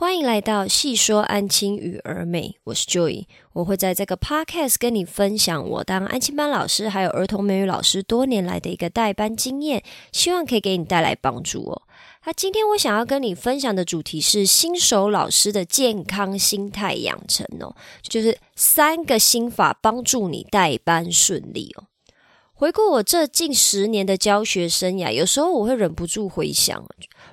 欢迎来到细说安亲与儿美，我是 Joy，我会在这个 podcast 跟你分享我当安亲班老师还有儿童美语老师多年来的一个代班经验，希望可以给你带来帮助哦。那今天我想要跟你分享的主题是新手老师的健康心态养成哦，就是三个心法帮助你代班顺利哦。回顾我这近十年的教学生涯，有时候我会忍不住回想。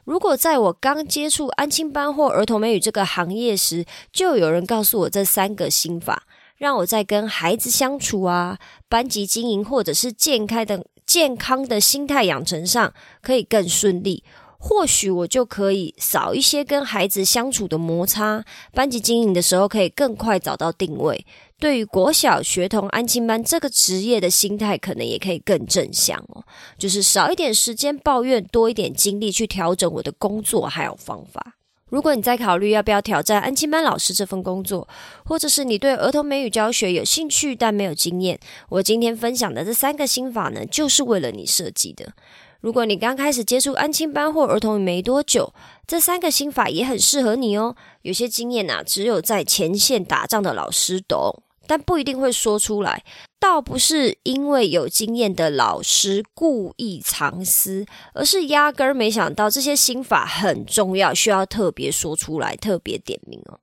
如果在我刚接触安亲班或儿童美语这个行业时，就有人告诉我这三个心法，让我在跟孩子相处啊、班级经营或者是健开的健康的心态养成上，可以更顺利。或许我就可以少一些跟孩子相处的摩擦，班级经营的时候可以更快找到定位。对于国小学童安亲班这个职业的心态，可能也可以更正向哦，就是少一点时间抱怨，多一点精力去调整我的工作还有方法。如果你在考虑要不要挑战安亲班老师这份工作，或者是你对儿童美语教学有兴趣但没有经验，我今天分享的这三个心法呢，就是为了你设计的。如果你刚开始接触安亲班或儿童没多久，这三个心法也很适合你哦。有些经验呐，只有在前线打仗的老师懂。但不一定会说出来，倒不是因为有经验的老师故意藏私，而是压根儿没想到这些心法很重要，需要特别说出来，特别点名哦。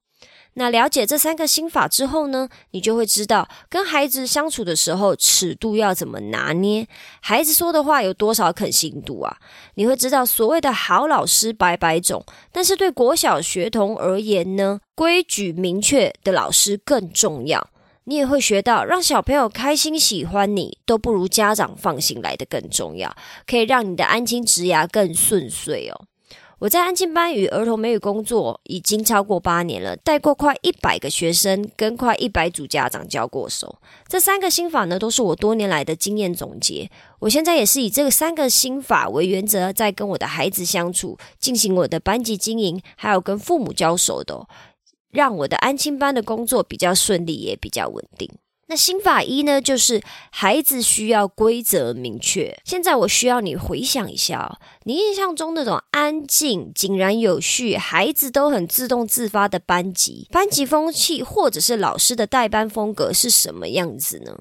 那了解这三个心法之后呢，你就会知道跟孩子相处的时候尺度要怎么拿捏，孩子说的话有多少可信度啊？你会知道所谓的好老师百百种，但是对国小学童而言呢，规矩明确的老师更重要。你也会学到，让小朋友开心、喜欢你，都不如家长放心来的更重要，可以让你的安亲职涯更顺遂哦。我在安亲班与儿童美语工作已经超过八年了，带过快一百个学生，跟快一百组家长交过手。这三个心法呢，都是我多年来的经验总结。我现在也是以这个三个心法为原则，在跟我的孩子相处，进行我的班级经营，还有跟父母交手的。让我的安亲班的工作比较顺利，也比较稳定。那心法一呢，就是孩子需要规则明确。现在我需要你回想一下哦，你印象中那种安静、井然有序、孩子都很自动自发的班级，班级风气或者是老师的代班风格是什么样子呢？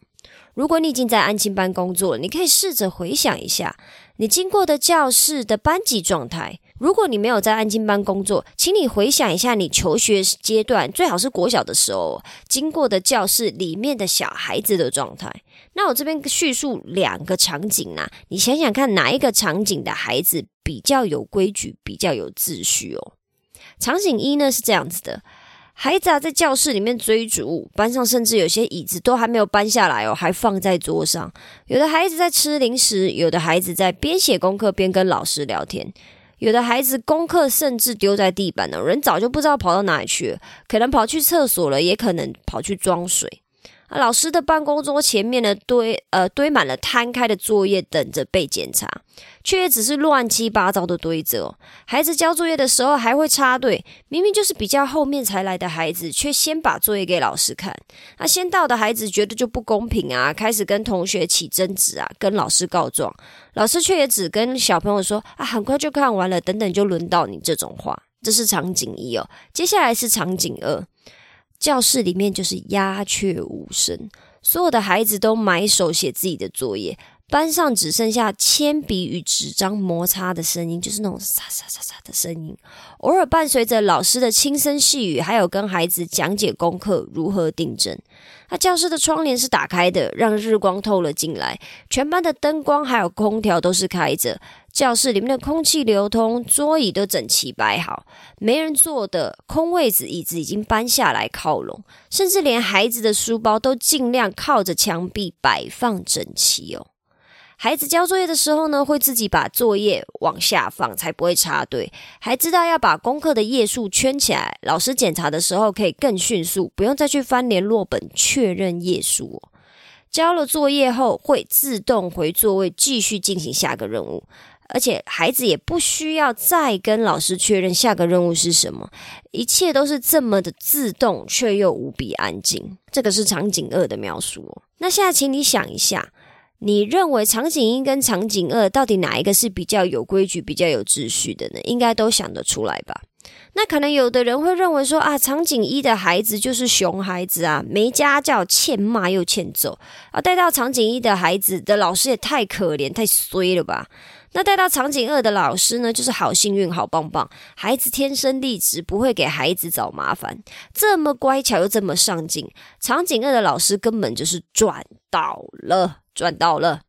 如果你已经在安亲班工作，你可以试着回想一下你经过的教室的班级状态。如果你没有在安静班工作，请你回想一下你求学阶段，最好是国小的时候经过的教室里面的小孩子的状态。那我这边叙述两个场景啊，你想想看哪一个场景的孩子比较有规矩、比较有秩序哦？场景一呢是这样子的：孩子啊在教室里面追逐，班上甚至有些椅子都还没有搬下来哦，还放在桌上。有的孩子在吃零食，有的孩子在边写功课边跟老师聊天。有的孩子功课甚至丢在地板了，人早就不知道跑到哪里去了，可能跑去厕所了，也可能跑去装水。老师的办公桌前面呢，堆呃堆满了摊开的作业，等着被检查，却也只是乱七八糟的堆着。孩子交作业的时候还会插队，明明就是比较后面才来的孩子，却先把作业给老师看。那先到的孩子觉得就不公平啊，开始跟同学起争执啊，跟老师告状。老师却也只跟小朋友说啊，很快就看完了，等等就轮到你这种话。这是场景一哦，接下来是场景二。教室里面就是鸦雀无声，所有的孩子都埋手写自己的作业，班上只剩下铅笔与纸张摩擦的声音，就是那种沙沙沙沙的声音，偶尔伴随着老师的轻声细语，还有跟孩子讲解功课如何订正。那教室的窗帘是打开的，让日光透了进来，全班的灯光还有空调都是开着。教室里面的空气流通，桌椅都整齐摆好，没人坐的空位子椅子已经搬下来靠拢，甚至连孩子的书包都尽量靠着墙壁摆放整齐哦。孩子交作业的时候呢，会自己把作业往下放，才不会插队，还知道要把功课的页数圈起来，老师检查的时候可以更迅速，不用再去翻联络本确认页数。交了作业后，会自动回座位继续进行下个任务。而且孩子也不需要再跟老师确认下个任务是什么，一切都是这么的自动，却又无比安静。这个是场景二的描述。那现在，请你想一下，你认为场景一跟场景二到底哪一个是比较有规矩、比较有秩序的呢？应该都想得出来吧？那可能有的人会认为说啊，场景一的孩子就是熊孩子啊，没家教，欠骂又欠揍啊，带到场景一的孩子的老师也太可怜、太衰了吧？那带到场景二的老师呢，就是好幸运、好棒棒，孩子天生丽质，不会给孩子找麻烦，这么乖巧又这么上进，场景二的老师根本就是赚到了，赚到了。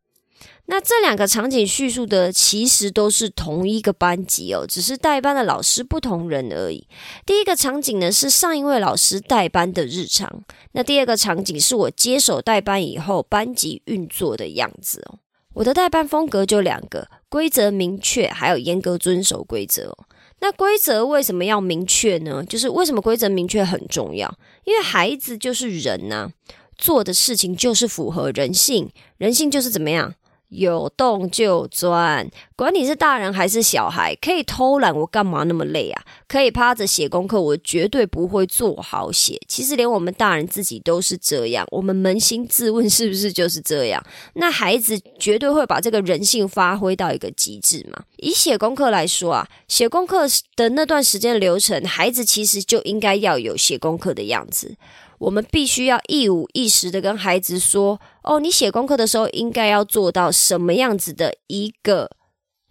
那这两个场景叙述的其实都是同一个班级哦，只是代班的老师不同人而已。第一个场景呢是上一位老师代班的日常，那第二个场景是我接手代班以后班级运作的样子哦。我的代班风格就两个：规则明确，还有严格遵守规则。那规则为什么要明确呢？就是为什么规则明确很重要？因为孩子就是人呐，做的事情就是符合人性，人性就是怎么样？有洞就钻，管你是大人还是小孩，可以偷懒，我干嘛那么累啊？可以趴着写功课，我绝对不会做好写。其实连我们大人自己都是这样，我们扪心自问，是不是就是这样？那孩子绝对会把这个人性发挥到一个极致嘛？以写功课来说啊，写功课的那段时间流程，孩子其实就应该要有写功课的样子。我们必须要一五一十的跟孩子说：“哦，你写功课的时候应该要做到什么样子的一个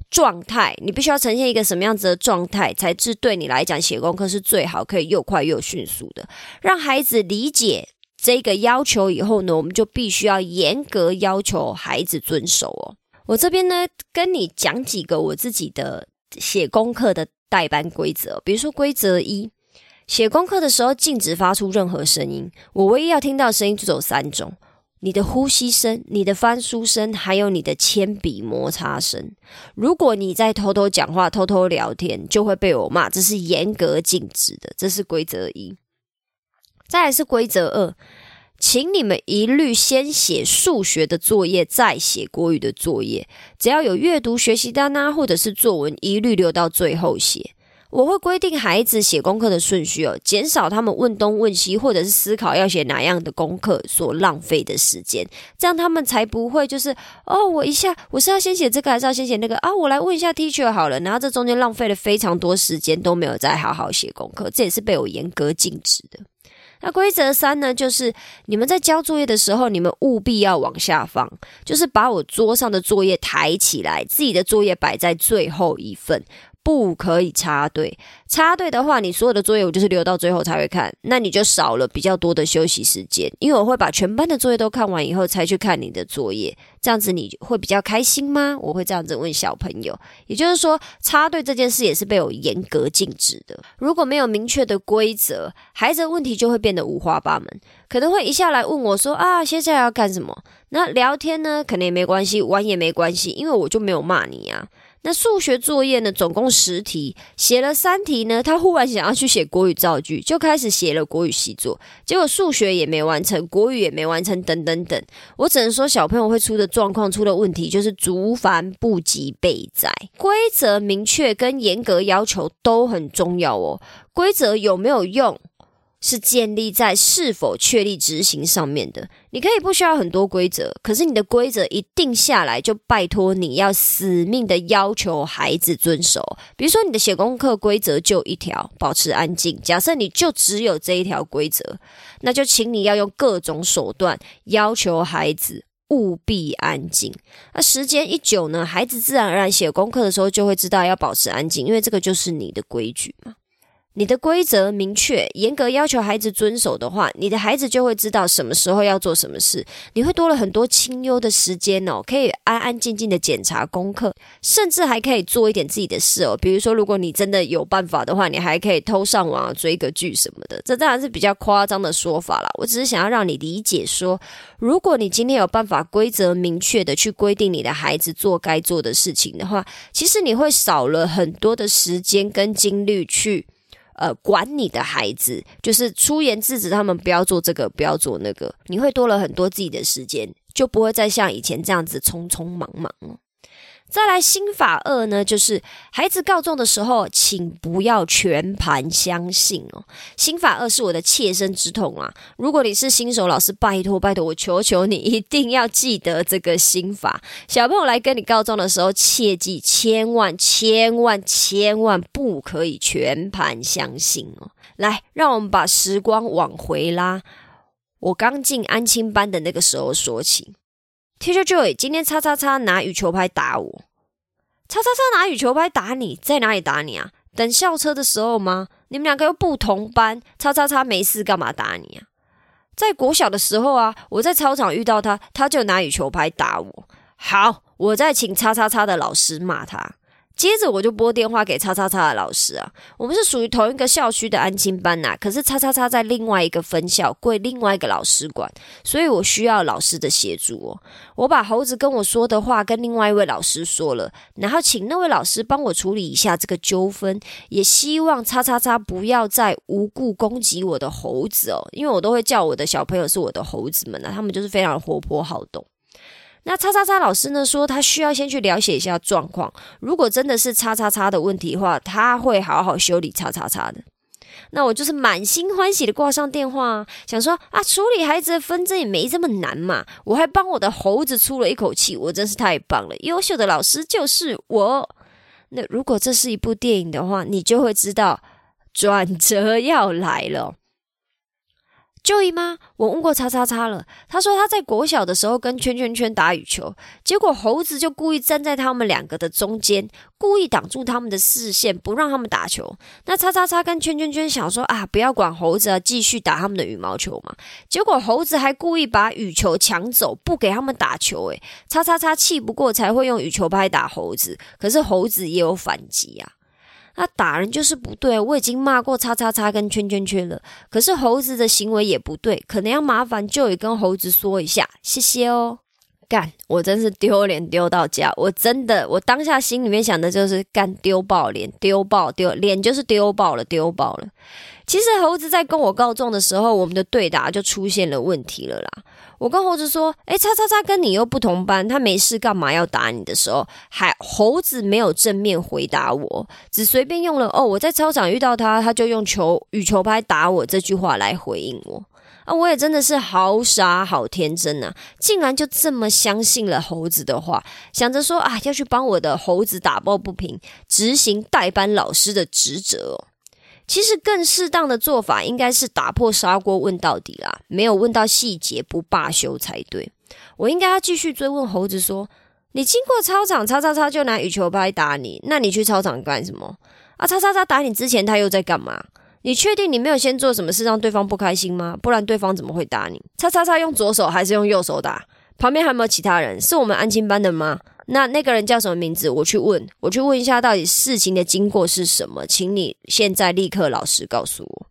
状态？你必须要呈现一个什么样子的状态，才是对你来讲写功课是最好，可以又快又迅速的。让孩子理解这个要求以后呢，我们就必须要严格要求孩子遵守哦。我这边呢，跟你讲几个我自己的写功课的代班规则，比如说规则一。写功课的时候禁止发出任何声音，我唯一要听到声音就有三种：你的呼吸声、你的翻书声，还有你的铅笔摩擦声。如果你在偷偷讲话、偷偷聊天，就会被我骂，这是严格禁止的。这是规则一。再来是规则二，请你们一律先写数学的作业，再写国语的作业。只要有阅读学习单啊，或者是作文，一律留到最后写。我会规定孩子写功课的顺序哦，减少他们问东问西，或者是思考要写哪样的功课所浪费的时间，这样他们才不会就是哦，我一下我是要先写这个还是要先写那个啊？我来问一下 teacher 好了，然后这中间浪费了非常多时间都没有再好好写功课，这也是被我严格禁止的。那规则三呢，就是你们在交作业的时候，你们务必要往下放，就是把我桌上的作业抬起来，自己的作业摆在最后一份。不可以插队，插队的话，你所有的作业我就是留到最后才会看，那你就少了比较多的休息时间。因为我会把全班的作业都看完以后才去看你的作业，这样子你会比较开心吗？我会这样子问小朋友。也就是说，插队这件事也是被我严格禁止的。如果没有明确的规则，孩子问题就会变得五花八门，可能会一下来问我说啊，接下来要干什么？那聊天呢，肯定也没关系，玩也没关系，因为我就没有骂你呀。那数学作业呢？总共十题，写了三题呢。他忽然想要去写国语造句，就开始写了国语习作。结果数学也没完成，国语也没完成，等等等。我只能说，小朋友会出的状况、出的问题，就是竹繁不及备载。规则明确跟严格要求都很重要哦。规则有没有用？是建立在是否确立执行上面的。你可以不需要很多规则，可是你的规则一定下来，就拜托你要死命的要求孩子遵守。比如说，你的写功课规则就一条，保持安静。假设你就只有这一条规则，那就请你要用各种手段要求孩子务必安静。那时间一久呢，孩子自然而然写功课的时候就会知道要保持安静，因为这个就是你的规矩嘛。你的规则明确、严格要求孩子遵守的话，你的孩子就会知道什么时候要做什么事。你会多了很多清幽的时间哦，可以安安静静的检查功课，甚至还可以做一点自己的事哦。比如说，如果你真的有办法的话，你还可以偷上网追个剧什么的。这当然是比较夸张的说法啦。我只是想要让你理解说，如果你今天有办法规则明确的去规定你的孩子做该做的事情的话，其实你会少了很多的时间跟精力去。呃，管你的孩子，就是出言制止他们不要做这个，不要做那个，你会多了很多自己的时间，就不会再像以前这样子匆匆忙忙再来心法二呢，就是孩子告状的时候，请不要全盘相信哦。心法二是我的切身之痛啊！如果你是新手老师，拜托拜托，我求求你一定要记得这个心法。小朋友来跟你告状的时候，切记千万千万千万不可以全盘相信哦。来，让我们把时光往回拉，我刚进安亲班的那个时候说起。Teacher Joy，今天叉叉叉拿羽球拍打我，叉叉叉拿羽球拍打你，在哪里打你啊？等校车的时候吗？你们两个又不同班，叉叉叉没事干嘛打你啊？在国小的时候啊，我在操场遇到他，他就拿羽球拍打我。好，我再请叉叉叉的老师骂他。接着我就拨电话给叉叉叉的老师啊，我们是属于同一个校区的安亲班呐，可是叉叉叉在另外一个分校归另外一个老师管，所以我需要老师的协助哦。我把猴子跟我说的话跟另外一位老师说了，然后请那位老师帮我处理一下这个纠纷，也希望叉叉叉不要再无故攻击我的猴子哦，因为我都会叫我的小朋友是我的猴子们啊，他们就是非常活泼好动。那叉叉叉老师呢说，他需要先去了解一下状况。如果真的是叉叉叉的问题的话，他会好好修理叉叉叉的。那我就是满心欢喜的挂上电话，想说啊，处理孩子的纷争也没这么难嘛。我还帮我的猴子出了一口气，我真是太棒了！优秀的老师就是我。那如果这是一部电影的话，你就会知道转折要来了。就姨妈，我问过叉叉叉了，他说他在国小的时候跟圈圈圈打羽球，结果猴子就故意站在他们两个的中间，故意挡住他们的视线，不让他们打球。那叉叉叉跟圈圈圈想说啊，不要管猴子啊，继续打他们的羽毛球嘛。结果猴子还故意把羽球抢走，不给他们打球。诶，叉叉叉气不过才会用羽球拍打猴子，可是猴子也有反击啊。那打人就是不对，我已经骂过叉叉叉跟圈圈圈了，可是猴子的行为也不对，可能要麻烦就也跟猴子说一下，谢谢哦。干，我真是丢脸丢到家，我真的，我当下心里面想的就是干丢爆脸，丢爆丢脸就是丢爆了，丢爆了。其实猴子在跟我告状的时候，我们的对答就出现了问题了啦。我跟猴子说：“哎，叉叉叉跟你又不同班，他没事干嘛要打你的时候，还猴子没有正面回答我，只随便用了‘哦，我在操场遇到他，他就用球羽球拍打我’这句话来回应我。啊，我也真的是好傻好天真呐，竟然就这么相信了猴子的话，想着说啊，要去帮我的猴子打抱不平，执行代班老师的职责。”其实更适当的做法应该是打破砂锅问到底啦，没有问到细节不罢休才对。我应该要继续追问猴子说：“你经过操场，叉叉叉就拿羽球拍打你，那你去操场干什么？啊，叉叉叉打你之前他又在干嘛？你确定你没有先做什么事让对方不开心吗？不然对方怎么会打你？叉叉叉用左手还是用右手打？旁边还有没有其他人？是我们安亲班的吗？”那那个人叫什么名字？我去问，我去问一下，到底事情的经过是什么？请你现在立刻老实告诉我。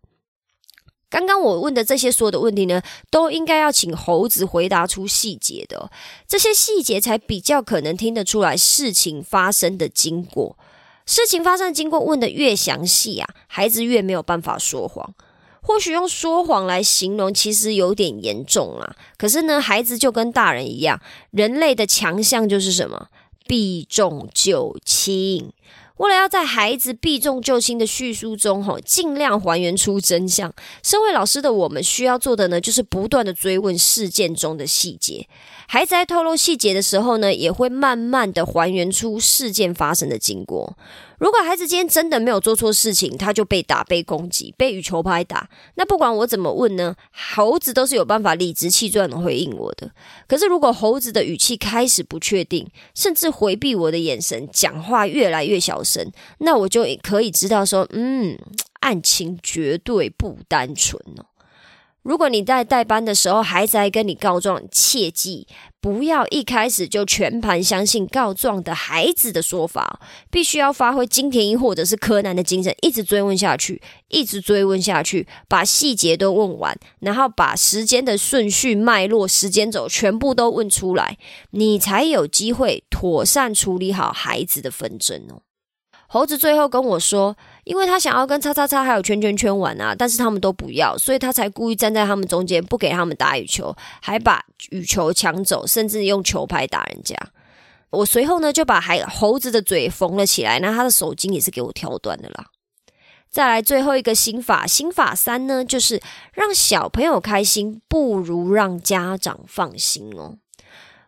刚刚我问的这些所有的问题呢，都应该要请猴子回答出细节的，这些细节才比较可能听得出来事情发生的经过。事情发生的经过问的越详细啊，孩子越没有办法说谎。或许用说谎来形容，其实有点严重啦。可是呢，孩子就跟大人一样，人类的强项就是什么？避重就轻。为了要在孩子避重就轻的叙述中，吼，尽量还原出真相。身为老师的我们，需要做的呢，就是不断的追问事件中的细节。孩子在透露细节的时候呢，也会慢慢的还原出事件发生的经过。如果孩子今天真的没有做错事情，他就被打、被攻击、被羽球拍打，那不管我怎么问呢，猴子都是有办法理直气壮的回应我的。可是如果猴子的语气开始不确定，甚至回避我的眼神，讲话越来越小声，那我就可以知道说，嗯，案情绝对不单纯哦。如果你在代班的时候，孩子还跟你告状，切记不要一开始就全盘相信告状的孩子的说法，必须要发挥金田一或者是柯南的精神，一直追问下去，一直追问下去，把细节都问完，然后把时间的顺序、脉络、时间轴全部都问出来，你才有机会妥善处理好孩子的纷争哦。猴子最后跟我说。因为他想要跟叉叉叉还有圈圈圈玩啊，但是他们都不要，所以他才故意站在他们中间，不给他们打羽球，还把羽球抢走，甚至用球拍打人家。我随后呢就把还猴子的嘴缝了起来，那他的手筋也是给我挑断的啦。再来最后一个心法，心法三呢，就是让小朋友开心，不如让家长放心哦。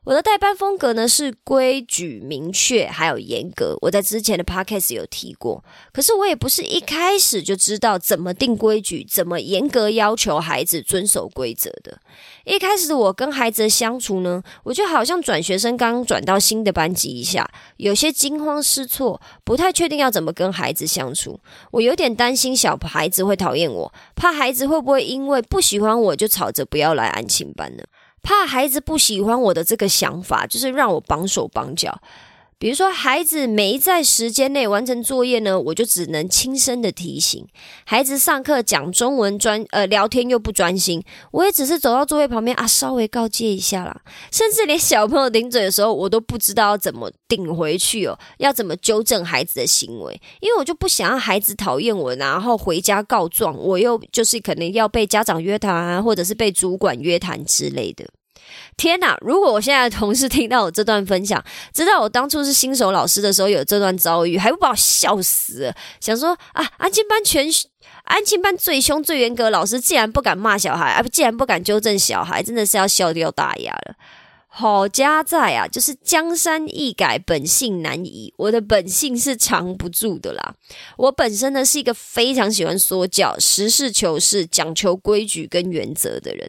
我的代班风格呢是规矩明确，还有严格。我在之前的 podcast 有提过，可是我也不是一开始就知道怎么定规矩，怎么严格要求孩子遵守规则的。一开始我跟孩子的相处呢，我就好像转学生刚转到新的班级一下，有些惊慌失措，不太确定要怎么跟孩子相处。我有点担心小孩子会讨厌我，怕孩子会不会因为不喜欢我就吵着不要来安亲班呢？怕孩子不喜欢我的这个想法，就是让我绑手绑脚。比如说，孩子没在时间内完成作业呢，我就只能轻声的提醒孩子。上课讲中文专呃聊天又不专心，我也只是走到座位旁边啊，稍微告诫一下啦。甚至连小朋友顶嘴的时候，我都不知道要怎么顶回去哦，要怎么纠正孩子的行为，因为我就不想让孩子讨厌我，然后回家告状，我又就是可能要被家长约谈啊，或者是被主管约谈之类的。天哪！如果我现在的同事听到我这段分享，知道我当初是新手老师的时候有这段遭遇，还不把我笑死？想说啊，安静班全安静班最凶最严格，老师竟然不敢骂小孩，啊，竟然不敢纠正小孩，真的是要笑掉大牙了。好家在啊，就是江山易改，本性难移。我的本性是藏不住的啦。我本身呢是一个非常喜欢说教、实事求是、讲求规矩跟原则的人。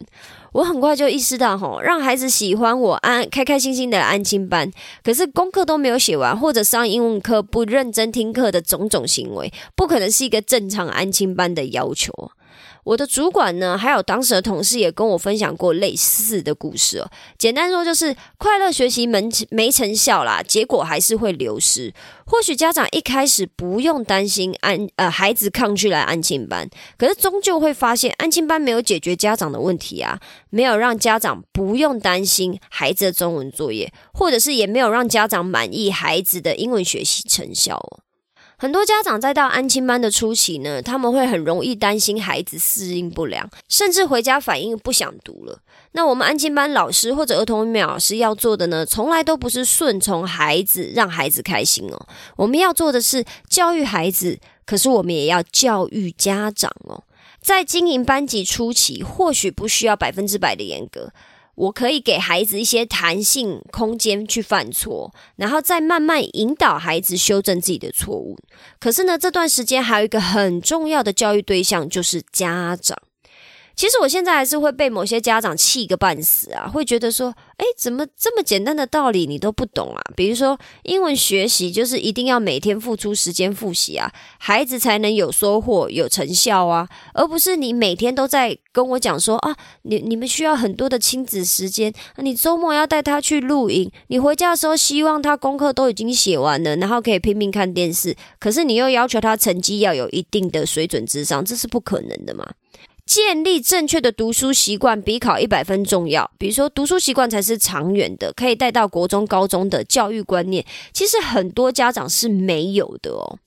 我很快就意识到，吼，让孩子喜欢我，安开开心心的安亲班，可是功课都没有写完，或者上英文课不认真听课的种种行为，不可能是一个正常安亲班的要求。我的主管呢，还有当时的同事也跟我分享过类似的故事哦。简单说就是快乐学习没没成效啦，结果还是会流失。或许家长一开始不用担心安呃孩子抗拒来安静班，可是终究会发现安静班没有解决家长的问题啊，没有让家长不用担心孩子的中文作业，或者是也没有让家长满意孩子的英文学习成效哦。很多家长在到安亲班的初期呢，他们会很容易担心孩子适应不良，甚至回家反应不想读了。那我们安亲班老师或者儿童美老师要做的呢，从来都不是顺从孩子，让孩子开心哦。我们要做的是教育孩子，可是我们也要教育家长哦。在经营班级初期，或许不需要百分之百的严格。我可以给孩子一些弹性空间去犯错，然后再慢慢引导孩子修正自己的错误。可是呢，这段时间还有一个很重要的教育对象，就是家长。其实我现在还是会被某些家长气个半死啊，会觉得说，哎，怎么这么简单的道理你都不懂啊？比如说英文学习就是一定要每天付出时间复习啊，孩子才能有收获、有成效啊，而不是你每天都在跟我讲说啊，你你们需要很多的亲子时间，你周末要带他去露营，你回家的时候希望他功课都已经写完了，然后可以拼命看电视，可是你又要求他成绩要有一定的水准之上，这是不可能的嘛？建立正确的读书习惯比考一百分重要。比如说，读书习惯才是长远的，可以带到国中、高中的教育观念。其实很多家长是没有的哦。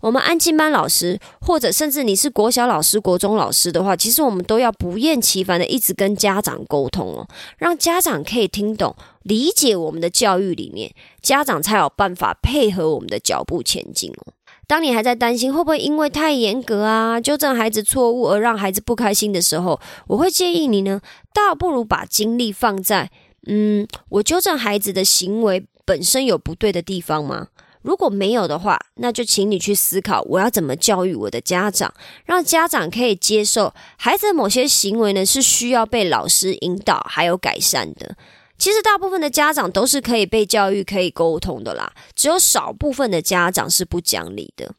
我们安静班老师，或者甚至你是国小老师、国中老师的话，其实我们都要不厌其烦的一直跟家长沟通哦，让家长可以听懂、理解我们的教育理念，家长才有办法配合我们的脚步前进哦。当你还在担心会不会因为太严格啊，纠正孩子错误而让孩子不开心的时候，我会建议你呢，倒不如把精力放在，嗯，我纠正孩子的行为本身有不对的地方吗？如果没有的话，那就请你去思考，我要怎么教育我的家长，让家长可以接受孩子的某些行为呢？是需要被老师引导还有改善的。其实大部分的家长都是可以被教育、可以沟通的啦，只有少部分的家长是不讲理的。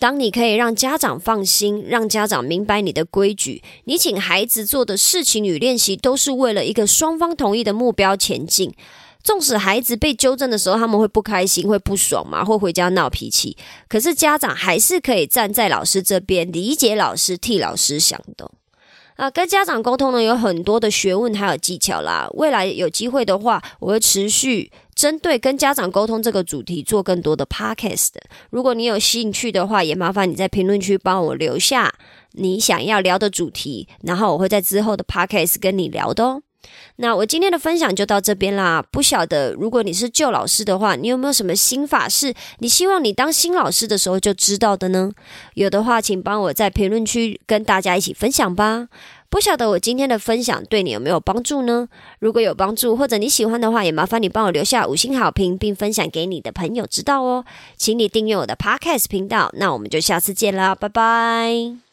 当你可以让家长放心，让家长明白你的规矩，你请孩子做的事情与练习都是为了一个双方同意的目标前进。纵使孩子被纠正的时候，他们会不开心、会不爽嘛，会回家闹脾气，可是家长还是可以站在老师这边，理解老师，替老师想的。啊，跟家长沟通呢，有很多的学问还有技巧啦。未来有机会的话，我会持续针对跟家长沟通这个主题做更多的 podcast。如果你有兴趣的话，也麻烦你在评论区帮我留下你想要聊的主题，然后我会在之后的 podcast 跟你聊的哦。那我今天的分享就到这边啦。不晓得如果你是旧老师的话，你有没有什么新法是你希望你当新老师的时候就知道的呢？有的话，请帮我在评论区跟大家一起分享吧。不晓得我今天的分享对你有没有帮助呢？如果有帮助或者你喜欢的话，也麻烦你帮我留下五星好评，并分享给你的朋友知道哦。请你订阅我的 Podcast 频道。那我们就下次见啦，拜拜。